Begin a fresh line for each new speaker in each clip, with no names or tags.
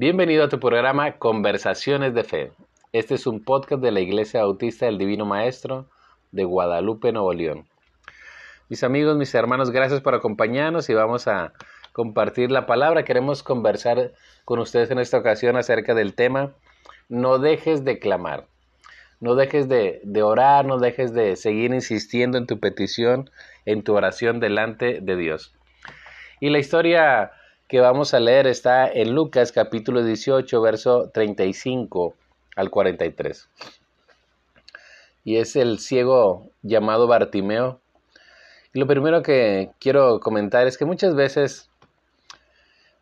Bienvenido a tu programa Conversaciones de Fe. Este es un podcast de la Iglesia Bautista del Divino Maestro de Guadalupe, Nuevo León. Mis amigos, mis hermanos, gracias por acompañarnos y vamos a compartir la palabra. Queremos conversar con ustedes en esta ocasión acerca del tema No dejes de clamar. No dejes de, de orar, no dejes de seguir insistiendo en tu petición, en tu oración delante de Dios. Y la historia que vamos a leer está en Lucas capítulo 18, verso 35 al 43. Y es el ciego llamado Bartimeo. Y lo primero que quiero comentar es que muchas veces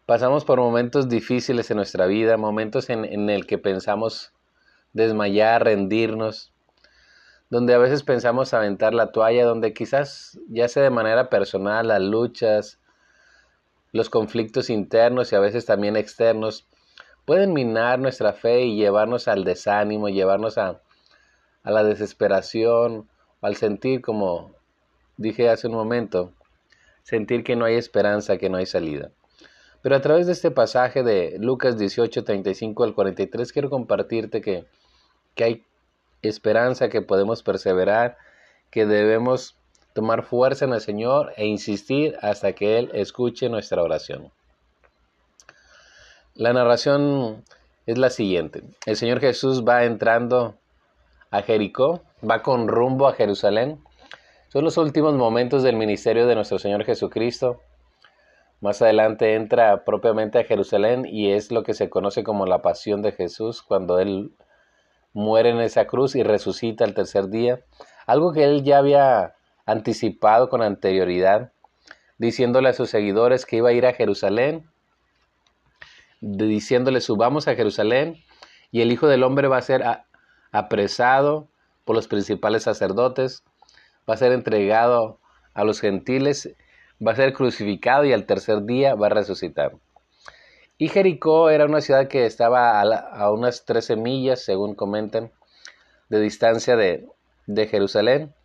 pasamos por momentos difíciles en nuestra vida, momentos en, en el que pensamos desmayar, rendirnos, donde a veces pensamos aventar la toalla, donde quizás ya sea de manera personal, las luchas, los conflictos internos y a veces también externos pueden minar nuestra fe y llevarnos al desánimo, llevarnos a, a la desesperación, al sentir, como dije hace un momento, sentir que no hay esperanza, que no hay salida. Pero a través de este pasaje de Lucas 18, 35 al 43, quiero compartirte que, que hay esperanza, que podemos perseverar, que debemos tomar fuerza en el Señor e insistir hasta que Él escuche nuestra oración. La narración es la siguiente. El Señor Jesús va entrando a Jericó, va con rumbo a Jerusalén. Son los últimos momentos del ministerio de nuestro Señor Jesucristo. Más adelante entra propiamente a Jerusalén y es lo que se conoce como la pasión de Jesús, cuando Él muere en esa cruz y resucita el tercer día. Algo que Él ya había anticipado con anterioridad, diciéndole a sus seguidores que iba a ir a Jerusalén, diciéndole subamos a Jerusalén y el Hijo del Hombre va a ser apresado por los principales sacerdotes, va a ser entregado a los gentiles, va a ser crucificado y al tercer día va a resucitar. Y Jericó era una ciudad que estaba a, unas 13 millas, según comentan, de distancia de, de Jerusalén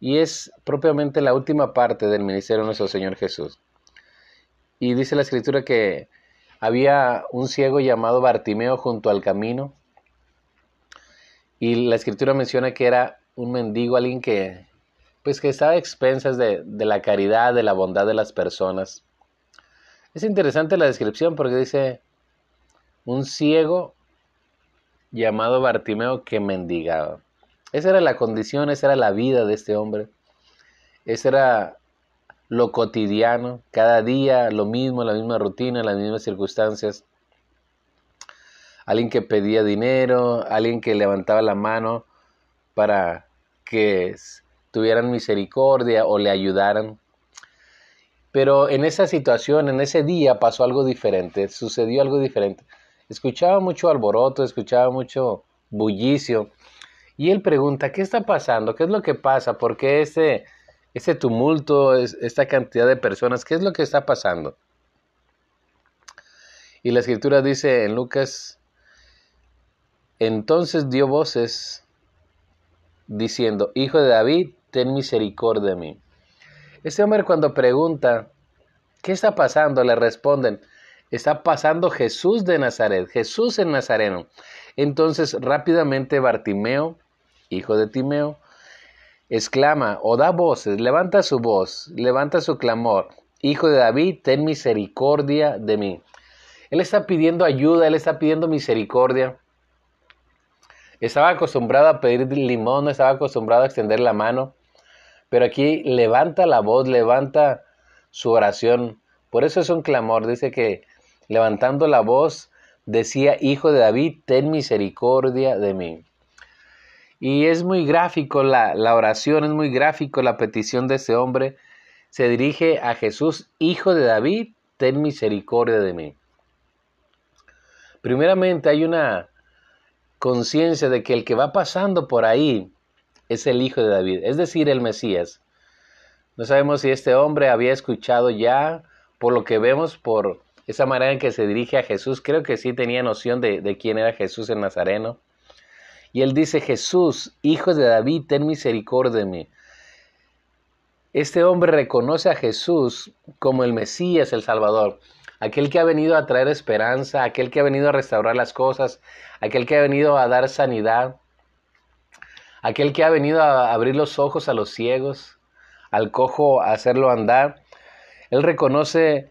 y es propiamente la última parte del ministerio de nuestro Señor Jesús. Y dice la escritura que había un ciego llamado Bartimeo junto al camino y la escritura menciona que era un mendigo, alguien que pues que estaba a expensas de, de la caridad, de la bondad de las personas. Es interesante la descripción porque dice un ciego llamado Bartimeo que mendigaba. Esa era la condición, esa era la vida de este hombre. Ese era lo cotidiano, cada día lo mismo, la misma rutina, las mismas circunstancias. Alguien que pedía dinero, alguien que levantaba la mano para que tuvieran misericordia o le ayudaran. Pero en esa situación, en ese día pasó algo diferente, sucedió algo diferente. Escuchaba mucho alboroto, escuchaba mucho bullicio, y él pregunta, ¿qué está pasando? ¿Qué es lo que pasa? ¿Por qué ese, ese tumulto, esta cantidad de personas? ¿Qué es lo que está pasando? Y la escritura dice en Lucas, entonces dio voces diciendo, Hijo de David, ten misericordia de mí. Este hombre cuando pregunta, ¿qué está pasando? Le responden, está pasando Jesús de Nazaret, Jesús en Nazareno. Entonces rápidamente Bartimeo hijo de Timeo, exclama o da voces, levanta su voz, levanta su clamor, Hijo de David, ten misericordia de mí. Él está pidiendo ayuda, él está pidiendo misericordia. Estaba acostumbrado a pedir limón, estaba acostumbrado a extender la mano, pero aquí levanta la voz, levanta su oración. Por eso es un clamor, dice que levantando la voz decía, Hijo de David, ten misericordia de mí. Y es muy gráfico la, oración, es muy gráfico la petición de ese hombre. Se dirige a Jesús, Hijo de David, ten misericordia de mí. Primeramente hay una conciencia de que el que va pasando por ahí es el Hijo de David, es decir, el Mesías. No sabemos si este hombre había escuchado ya, por lo que vemos, por esa manera en que se dirige a Jesús, creo que sí tenía noción de, de quién era Jesús en Nazareno. Y él dice, Jesús, hijo de David, ten misericordia de mí. Este hombre reconoce a Jesús como el Mesías, el Salvador. aquel que ha venido a traer esperanza, aquel que ha venido a restaurar las cosas, aquel que ha venido a dar sanidad, aquel que ha venido a abrir los ojos a los ciegos, al cojo a hacerlo andar. Él reconoce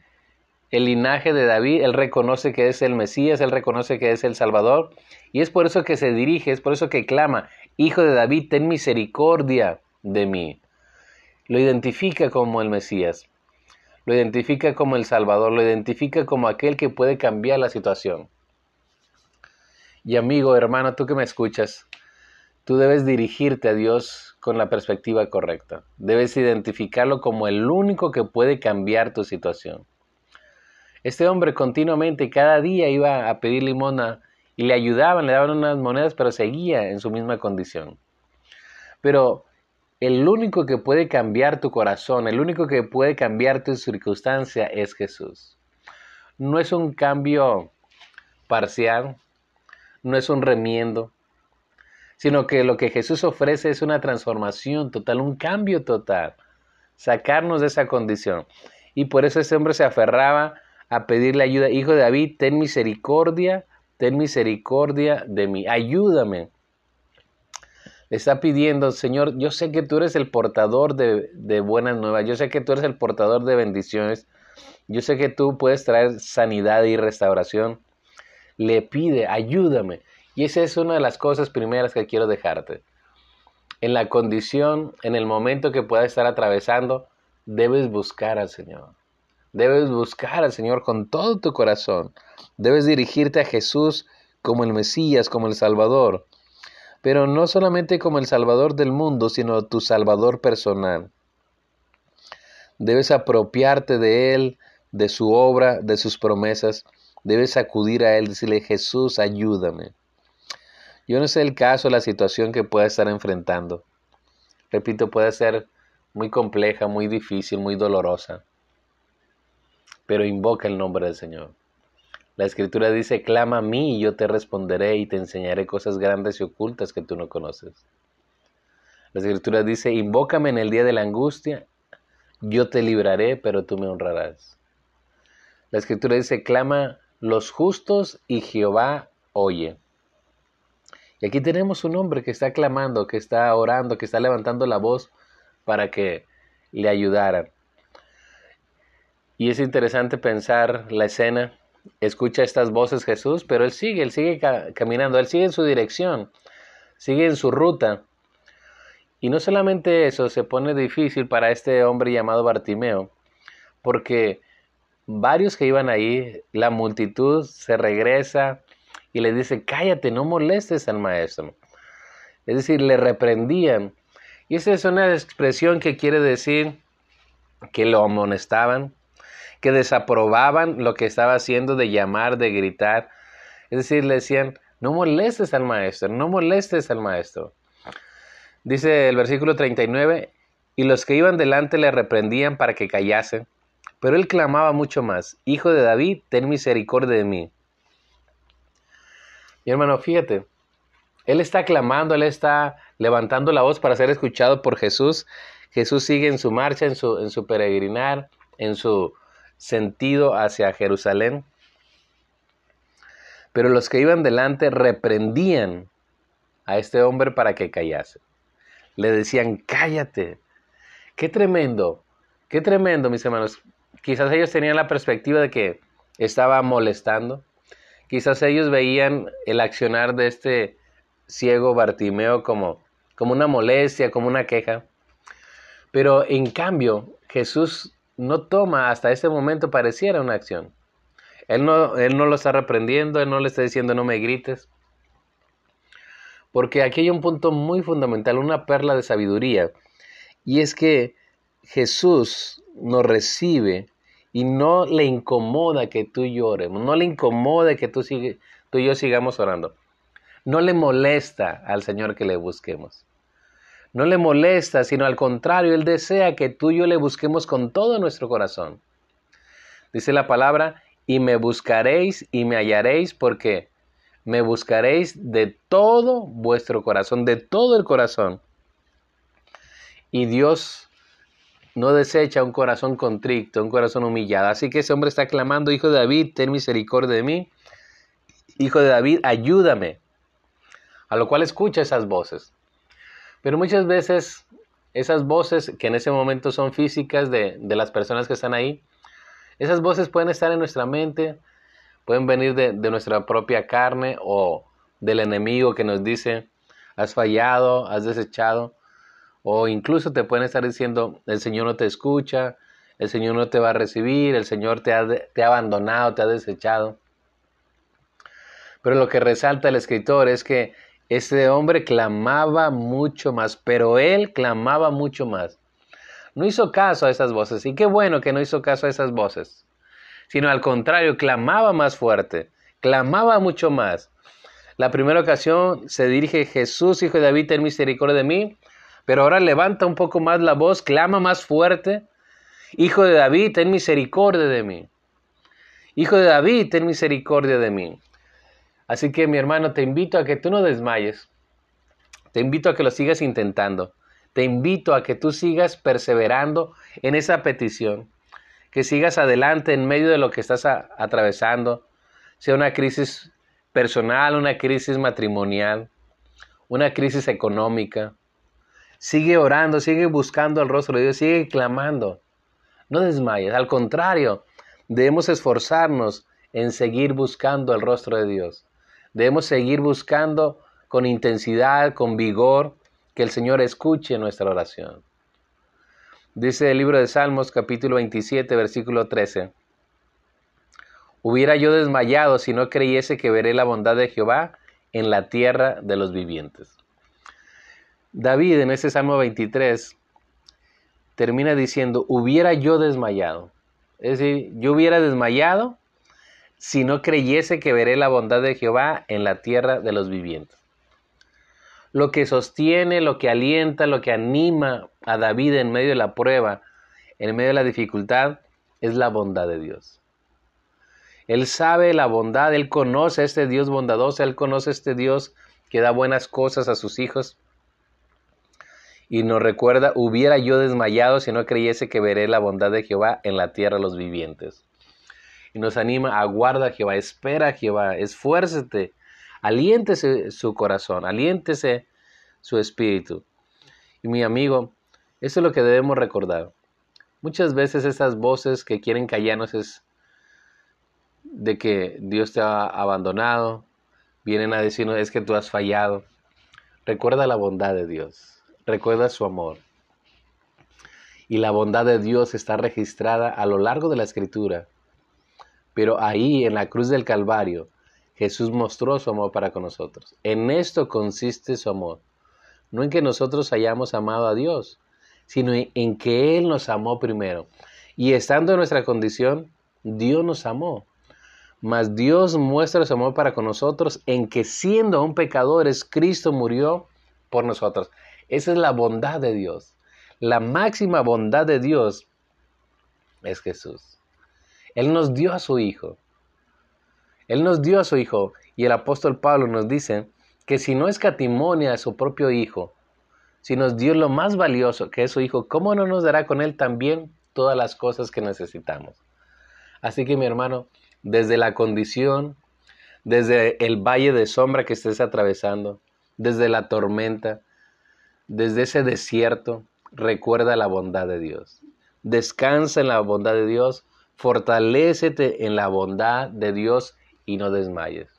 el linaje de David, él reconoce que es el Mesías, él reconoce que es el Salvador, y es por eso que se dirige, es por eso que clama, Hijo de David, ten misericordia de mí. Lo identifica como el Mesías, lo identifica como el Salvador, lo identifica como aquel que puede cambiar la situación. Y amigo, hermano, tú que me escuchas, tú debes dirigirte a Dios con la perspectiva correcta. Debes identificarlo como el único que puede cambiar tu situación. Este hombre continuamente, cada día iba a pedir limona y le ayudaban, le daban unas monedas, pero seguía en su misma condición. Pero el único que puede cambiar tu corazón, el único que puede cambiar tu circunstancia es Jesús. No es un cambio parcial, no es un remiendo, sino que lo que Jesús ofrece es una transformación total, un cambio total, sacarnos de esa condición. Y por eso ese hombre se aferraba a pedirle ayuda. Hijo de David, ten misericordia, ten misericordia de mí, ayúdame. Le está pidiendo, Señor, yo sé que tú eres el portador de, de buenas nuevas, yo sé que tú eres el portador de bendiciones, yo sé que tú puedes traer sanidad y restauración. Le pide, ayúdame. Y esa es una de las cosas primeras que quiero dejarte. En la condición, en el momento que puedas estar atravesando, debes buscar al Señor. Debes buscar al Señor con todo tu corazón. Debes dirigirte a Jesús como el Mesías, como el Salvador. Pero no solamente como el Salvador del mundo, sino tu Salvador personal. Debes apropiarte de Él, de su obra, de sus promesas. Debes acudir a Él, decirle, Jesús, ayúdame. Yo no sé el caso, la situación que pueda estar enfrentando. Repito, puede ser muy compleja, muy difícil, muy dolorosa pero invoca el nombre del Señor. La escritura dice, clama a mí y yo te responderé y te enseñaré cosas grandes y ocultas que tú no conoces. La escritura dice, invócame en el día de la angustia, yo te libraré, pero tú me honrarás. La escritura dice, clama los justos y Jehová oye. Y aquí tenemos un hombre que está clamando, que está orando, que está levantando la voz para que le ayudaran. Y es interesante pensar la escena. Escucha estas voces Jesús, pero él sigue, él sigue caminando, él sigue en su dirección, sigue en su ruta. Y no solamente eso, se pone difícil para este hombre llamado Bartimeo, porque varios que iban ahí, la multitud se regresa y le dice, cállate, no molestes al maestro. Es decir, le reprendían. Y esa es una expresión que quiere decir que lo amonestaban, que desaprobaban lo que estaba haciendo de llamar, de gritar. Es decir, le decían, no molestes al maestro, no molestes al maestro. Dice el versículo 39, y los que iban delante le reprendían para que callase, pero él clamaba mucho más, Hijo de David, ten misericordia de mí. Mi hermano, fíjate, él está clamando, él está levantando la voz para ser escuchado por Jesús. Jesús sigue en su marcha, en su, en su peregrinar, en su sentido hacia Jerusalén. Pero los que iban delante reprendían a este hombre para que callase. Le decían, cállate. Qué tremendo, qué tremendo, mis hermanos. Quizás ellos tenían la perspectiva de que estaba molestando. Quizás ellos veían el accionar de este ciego Bartimeo como, como una molestia, como una queja. Pero en cambio, Jesús no toma hasta ese momento pareciera una acción. Él no, él no lo está reprendiendo, él no le está diciendo no me grites. Porque aquí hay un punto muy fundamental, una perla de sabiduría. Y es que Jesús nos recibe y no le incomoda que tú llores, no le incomoda que tú, tú y yo sigamos orando. No le molesta al Señor que le busquemos no le molesta, sino al contrario, Él desea que tú y yo le busquemos con todo nuestro corazón. Dice la palabra, y me buscaréis y me hallaréis porque me buscaréis de todo vuestro corazón, de todo el corazón. Y Dios no desecha un corazón contrito, un corazón humillado. Así que ese hombre está clamando, Hijo de David, ten misericordia de mí. Hijo de David, ayúdame. A lo cual escucha esas voces. Pero muchas veces esas voces que en ese momento son físicas de, las personas que están ahí, esas voces pueden estar en nuestra mente, pueden venir de, de nuestra propia carne o del enemigo que nos dice, has fallado, has desechado. O incluso te pueden estar diciendo, el Señor no te escucha, el Señor no te va a recibir, el Señor te ha, te ha abandonado, te ha desechado. Pero lo que resalta el escritor es que este hombre clamaba mucho más, pero él clamaba mucho más. No hizo caso a esas voces, y qué bueno que no hizo caso a esas voces, sino al contrario, clamaba más fuerte, clamaba mucho más. La primera ocasión se dirige Jesús, hijo de David, ten misericordia de mí. Pero ahora levanta un poco más la voz, clama más fuerte. Hijo de David, ten misericordia de mí. Hijo de David, ten misericordia de mí. Así que mi hermano, te invito a que tú no desmayes. Te invito a que lo sigas intentando. Te invito a que tú sigas perseverando en esa petición. Que sigas adelante en medio de lo que estás atravesando. Sea una crisis personal, una crisis matrimonial, una crisis económica, Sigue orando, sigue buscando el rostro de Dios, sigue clamando. No desmayes, al contrario, debemos esforzarnos en seguir buscando el rostro de Dios. Debemos seguir buscando con intensidad, con vigor, que el Señor escuche nuestra oración. Dice el libro de Salmos capítulo 27, versículo 13. Hubiera yo desmayado si no creyese que veré la bondad de Jehová en la tierra de los vivientes. David en ese Salmo 23 termina diciendo, hubiera yo desmayado. Es decir, yo hubiera desmayado si no creyese que veré la bondad de Jehová en la tierra de los vivientes. Lo que sostiene, lo que alienta, lo que anima a David en medio de la prueba, en medio de la dificultad, es la bondad de Dios. Él sabe la bondad, él conoce a este Dios bondadoso, él conoce a este Dios que da buenas cosas a sus hijos y nos recuerda, hubiera yo desmayado si no creyese que veré la bondad de Jehová en la tierra de los vivientes. Y nos anima, aguarda Jehová, espera Jehová, esfuércete, aliéntese su corazón, aliéntese su espíritu. Y mi amigo, eso es lo que debemos recordar. Muchas veces esas voces que quieren callarnos es de que Dios te ha abandonado, vienen a decirnos es que tú has fallado. Recuerda la bondad de Dios recuerda su amor. Y la bondad de Dios está registrada a lo largo de la escritura. Pero ahí, en la cruz del Calvario, Jesús mostró su amor para con nosotros. En esto consiste su amor. No en que nosotros hayamos amado a Dios, sino en que Él nos amó primero. Y estando en nuestra condición, Dios nos amó. Mas Dios muestra su amor para con nosotros en que siendo aún pecadores, Cristo murió por nosotros. Esa es la bondad de Dios. La máxima bondad de Dios es Jesús. Él nos dio a su Hijo. Él nos dio a su Hijo. Y el apóstol Pablo nos dice que si no escatimonia a su propio Hijo, si nos dio lo más valioso que es su Hijo, ¿cómo no nos dará con Él también todas las cosas que necesitamos? Así que mi hermano, desde la condición, desde el valle de sombra que estés atravesando, desde la tormenta, desde ese desierto, recuerda la bondad de Dios. Descansa en la bondad de Dios, fortalécete en la bondad de Dios y no desmayes.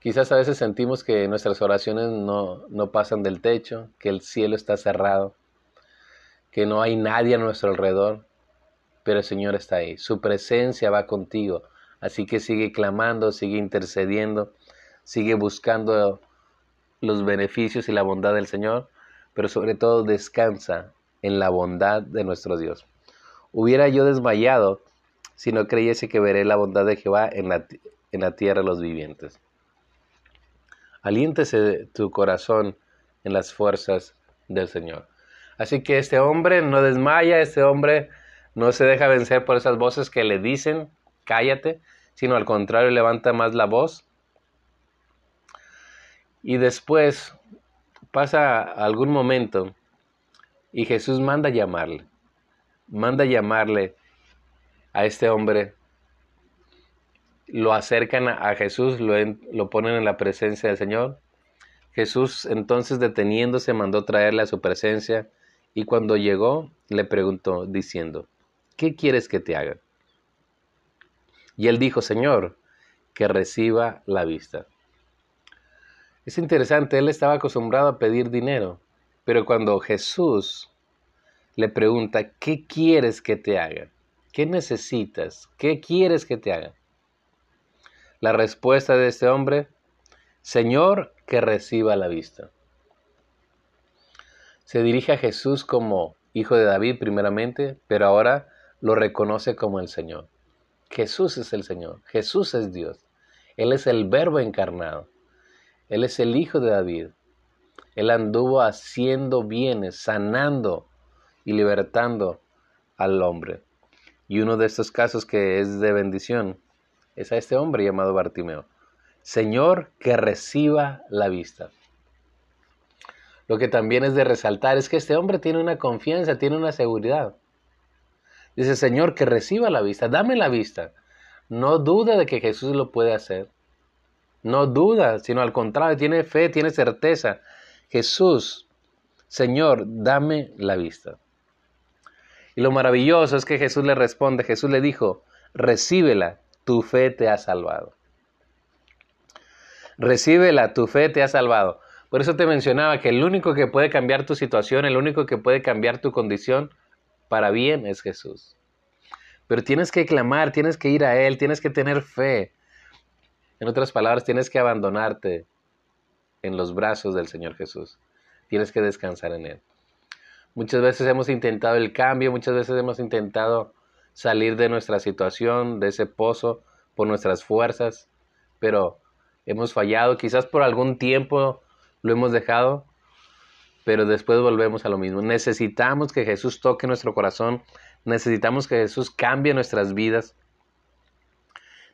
Quizás a veces sentimos que nuestras oraciones no, no pasan del techo, que el cielo está cerrado, que no hay nadie a nuestro alrededor, pero el Señor está ahí, su presencia va contigo, así que sigue clamando, sigue intercediendo, sigue buscando los beneficios y la bondad del Señor, pero sobre todo descansa en la bondad de nuestro Dios. Hubiera yo desmayado si no creyese que veré la bondad de Jehová en la, en la tierra de los vivientes. Aliéntese tu corazón en las fuerzas del Señor. Así que este hombre no desmaya, este hombre no se deja vencer por esas voces que le dicen, cállate, sino al contrario levanta más la voz y después pasa algún momento Y Jesús manda llamarle, manda llamarle a este hombre. Lo acercan a Jesús, lo, lo ponen en la presencia del Señor. Jesús entonces deteniéndose mandó traerle a su presencia y cuando llegó le preguntó diciendo, ¿qué quieres que te haga? Y él dijo, Señor, que reciba la vista. Es interesante, él estaba acostumbrado a pedir dinero, pero cuando Jesús le pregunta, ¿qué quieres que te haga? ¿Qué necesitas? ¿Qué quieres que te haga? La respuesta de este hombre, Señor, que reciba la vista. Se dirige a Jesús como hijo de David primeramente, pero ahora lo reconoce como el Señor. Jesús es el Señor, Jesús es Dios. Él es el verbo encarnado. Él es el hijo de David. Él anduvo haciendo bienes, sanando y libertando al hombre. Y uno de estos casos que es de bendición es a este hombre llamado Bartimeo. Señor, que reciba la vista. Lo que también es de resaltar es que este hombre tiene una confianza, tiene una seguridad. Dice, Señor, que reciba la vista, dame la vista. No duda de que Jesús lo puede hacer. No duda, sino al contrario, tiene fe, tiene certeza. Jesús, Señor, dame la vista. Y lo maravilloso es que Jesús le responde, Jesús le dijo, recíbela, tu fe te ha salvado. Recíbela, tu fe te ha salvado. Por eso te mencionaba que el único que puede cambiar tu situación, el único que puede cambiar tu condición para bien es Jesús. Pero tienes que clamar, tienes que ir a Él, tienes que tener fe. En otras palabras, tienes que abandonarte en los brazos del Señor Jesús. Tienes que descansar en Él. Muchas veces hemos intentado el cambio, muchas veces hemos intentado salir de nuestra situación, de ese pozo, por nuestras fuerzas, pero hemos fallado, quizás por algún tiempo lo hemos dejado, pero después volvemos a lo mismo. Necesitamos que Jesús toque nuestro corazón, necesitamos que Jesús cambie nuestras vidas,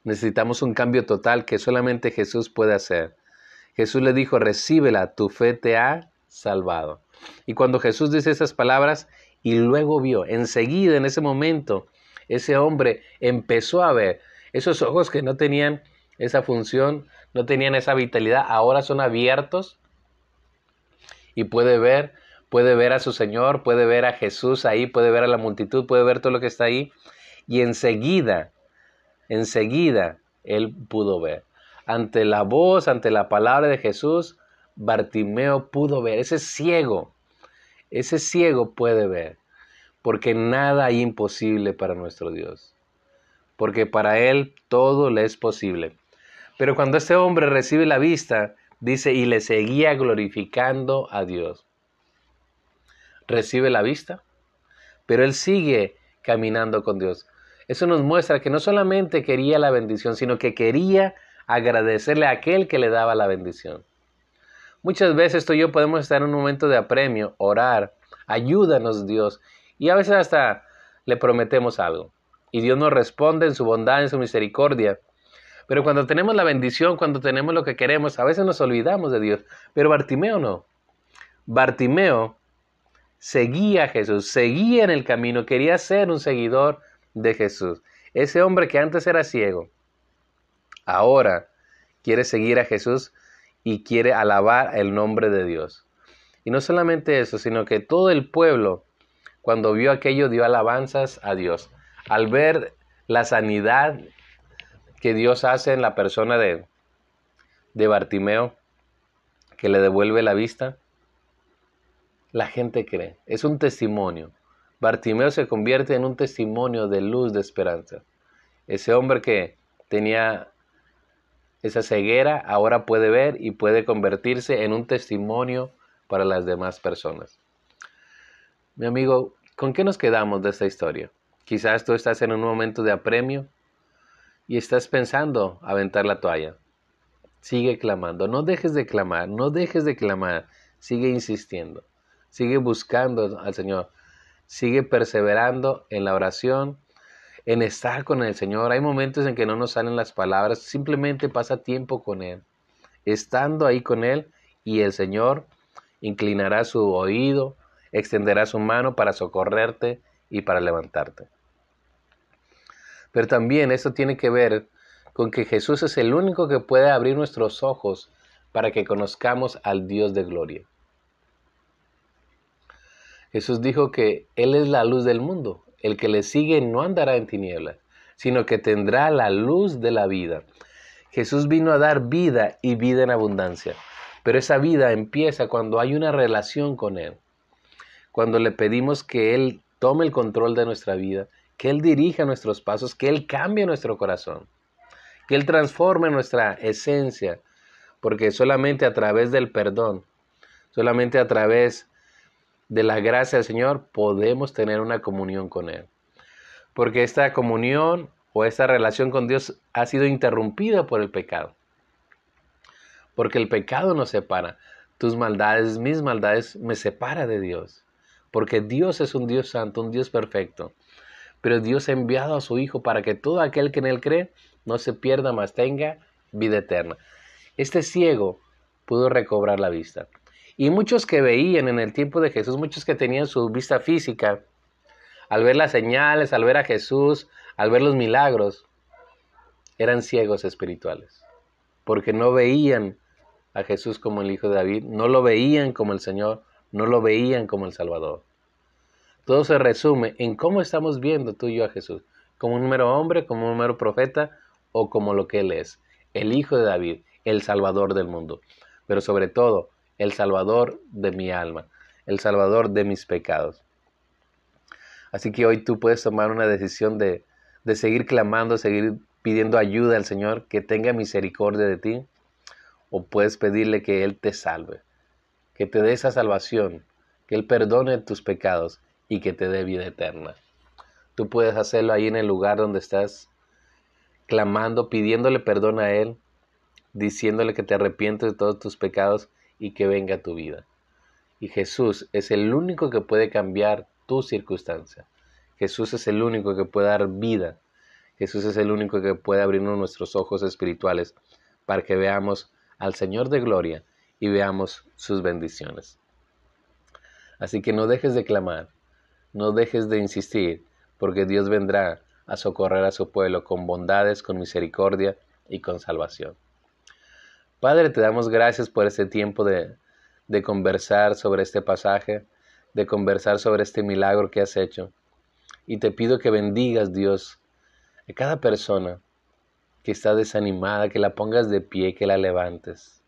necesitamos un cambio total que solamente Jesús puede hacer. Jesús le dijo, recíbela, tu fe te ha salvado. Y cuando Jesús dice esas palabras, y luego vio, enseguida, en ese momento, ese hombre empezó a ver esos ojos que no tenían esa función, no tenían esa vitalidad, ahora son abiertos y puede ver, puede ver a su Señor, puede ver a Jesús ahí, puede ver a la multitud, puede ver todo lo que está ahí y enseguida, enseguida él pudo ver. Ante la voz, ante la palabra de Jesús, Bartimeo pudo ver, ese ciego, ese ciego puede ver, porque nada hay imposible para nuestro Dios, porque para Él todo le es posible. Pero cuando este hombre recibe la vista, dice, y le seguía glorificando a Dios. Recibe la vista, pero él sigue caminando con Dios. Eso nos muestra que no solamente quería la bendición, sino que quería agradecerle a aquel que le daba la bendición. Muchas veces tú y yo podemos estar en un momento de apremio, orar, ayúdanos Dios, y a veces hasta le prometemos algo. Y Dios nos responde en su bondad, en su misericordia. Pero cuando tenemos la bendición, cuando tenemos lo que queremos, a veces nos olvidamos de Dios. Pero Bartimeo no. Bartimeo seguía a Jesús, seguía en el camino, quería ser un seguidor de Jesús. Ese hombre que antes era ciego, ahora quiere seguir a Jesús y quiere alabar el nombre de Dios. Y no solamente eso, sino que todo el pueblo, cuando vio aquello, dio alabanzas a Dios. Al ver la sanidad que Dios hace en la persona de, de Bartimeo, que le devuelve la vista, la gente cree. Es un testimonio. Bartimeo se convierte en un testimonio de luz, de esperanza. Ese hombre que tenía esa ceguera ahora puede ver y puede convertirse en un testimonio para las demás personas. Mi amigo, ¿con qué nos quedamos de esta historia? Quizás tú estás en un momento de apremio y estás pensando aventar la toalla. Sigue clamando, no dejes de clamar, no dejes de clamar, sigue insistiendo, sigue buscando al Señor, sigue perseverando en la oración, en estar con el Señor. Hay momentos en que no nos salen las palabras, simplemente pasa tiempo con Él. Estando ahí con Él y el Señor inclinará su oído, extenderá su mano para socorrerte y para levantarte. Pero también esto tiene que ver con que Jesús es el único que puede abrir nuestros ojos para que conozcamos al Dios de gloria. Jesús dijo que Él es la luz del mundo. El que le sigue no andará en tinieblas, sino que tendrá la luz de la vida. Jesús vino a dar vida y vida en abundancia. Pero esa vida empieza cuando hay una relación con Él. Cuando le pedimos que Él tome el control de nuestra vida, que Él dirija nuestros pasos, que Él cambie nuestro corazón, que Él transforme nuestra esencia, porque solamente a través del perdón, solamente a través de la gracia del Señor podemos tener una comunión con Él. Porque esta comunión o esta relación con Dios ha sido interrumpida por el pecado. Porque el pecado nos separa. Tus maldades, mis maldades, me separa de Dios. Porque Dios es un Dios santo, un Dios perfecto. Pero Dios ha enviado a su Hijo para que todo aquel que en Él cree no se pierda, más tenga vida eterna. Este ciego pudo recobrar la vista. Y muchos que veían en el tiempo de Jesús, muchos que tenían su vista física, al ver las señales, al ver a Jesús, al ver los milagros, eran ciegos espirituales, porque no veían a Jesús como el Hijo de David, no lo veían como el Señor, no lo veían como el Salvador. Todo se resume en cómo estamos viendo tú y yo a Jesús, como un número hombre, como un número profeta o como lo que Él es, el Hijo de David, el Salvador del mundo. Pero sobre todo, el Salvador de mi alma, el Salvador de mis pecados. Así que hoy tú puedes tomar una decisión de, de seguir clamando, seguir pidiendo ayuda al Señor, que tenga misericordia de ti, o puedes pedirle que Él te salve, que te dé esa salvación, que Él perdone tus pecados y que te dé vida eterna. Tú puedes hacerlo ahí en el lugar donde estás, clamando, pidiéndole perdón a Él, diciéndole que te arrepientes de todos tus pecados y que venga tu vida. Y Jesús es el único que puede cambiar tu circunstancia. Jesús es el único que puede dar vida. Jesús es el único que puede abrirnos nuestros ojos espirituales para que veamos al Señor de gloria y veamos sus bendiciones. Así que no dejes de clamar, no dejes de insistir, porque Dios vendrá a socorrer a su pueblo con bondades, con misericordia y con salvación. Padre, te damos gracias por este tiempo de, de conversar sobre este pasaje, de conversar sobre este milagro que has hecho. Y te pido que bendigas, Dios, a cada persona que está desanimada, que la pongas de pie, que la levantes.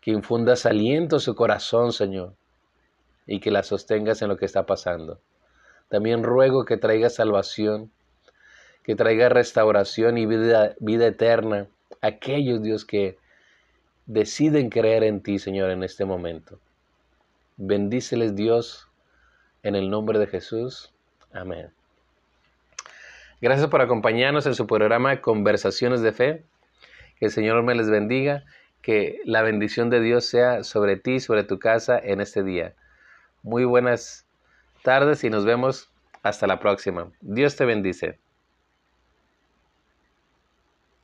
Que infundas aliento a su corazón, Señor, y que la sostengas en lo que está pasando. También ruego que traiga salvación, que traiga restauración y vida, vida eterna aquellos, Dios, que deciden creer en ti, Señor, en este momento. Bendíceles, Dios, en el nombre de Jesús. Amén. Gracias por acompañarnos en su programa Conversaciones de Fe. Que el Señor me les bendiga. Que la bendición de Dios sea sobre ti, sobre tu casa en este día. Muy buenas tardes y nos vemos hasta la próxima. Dios te bendice.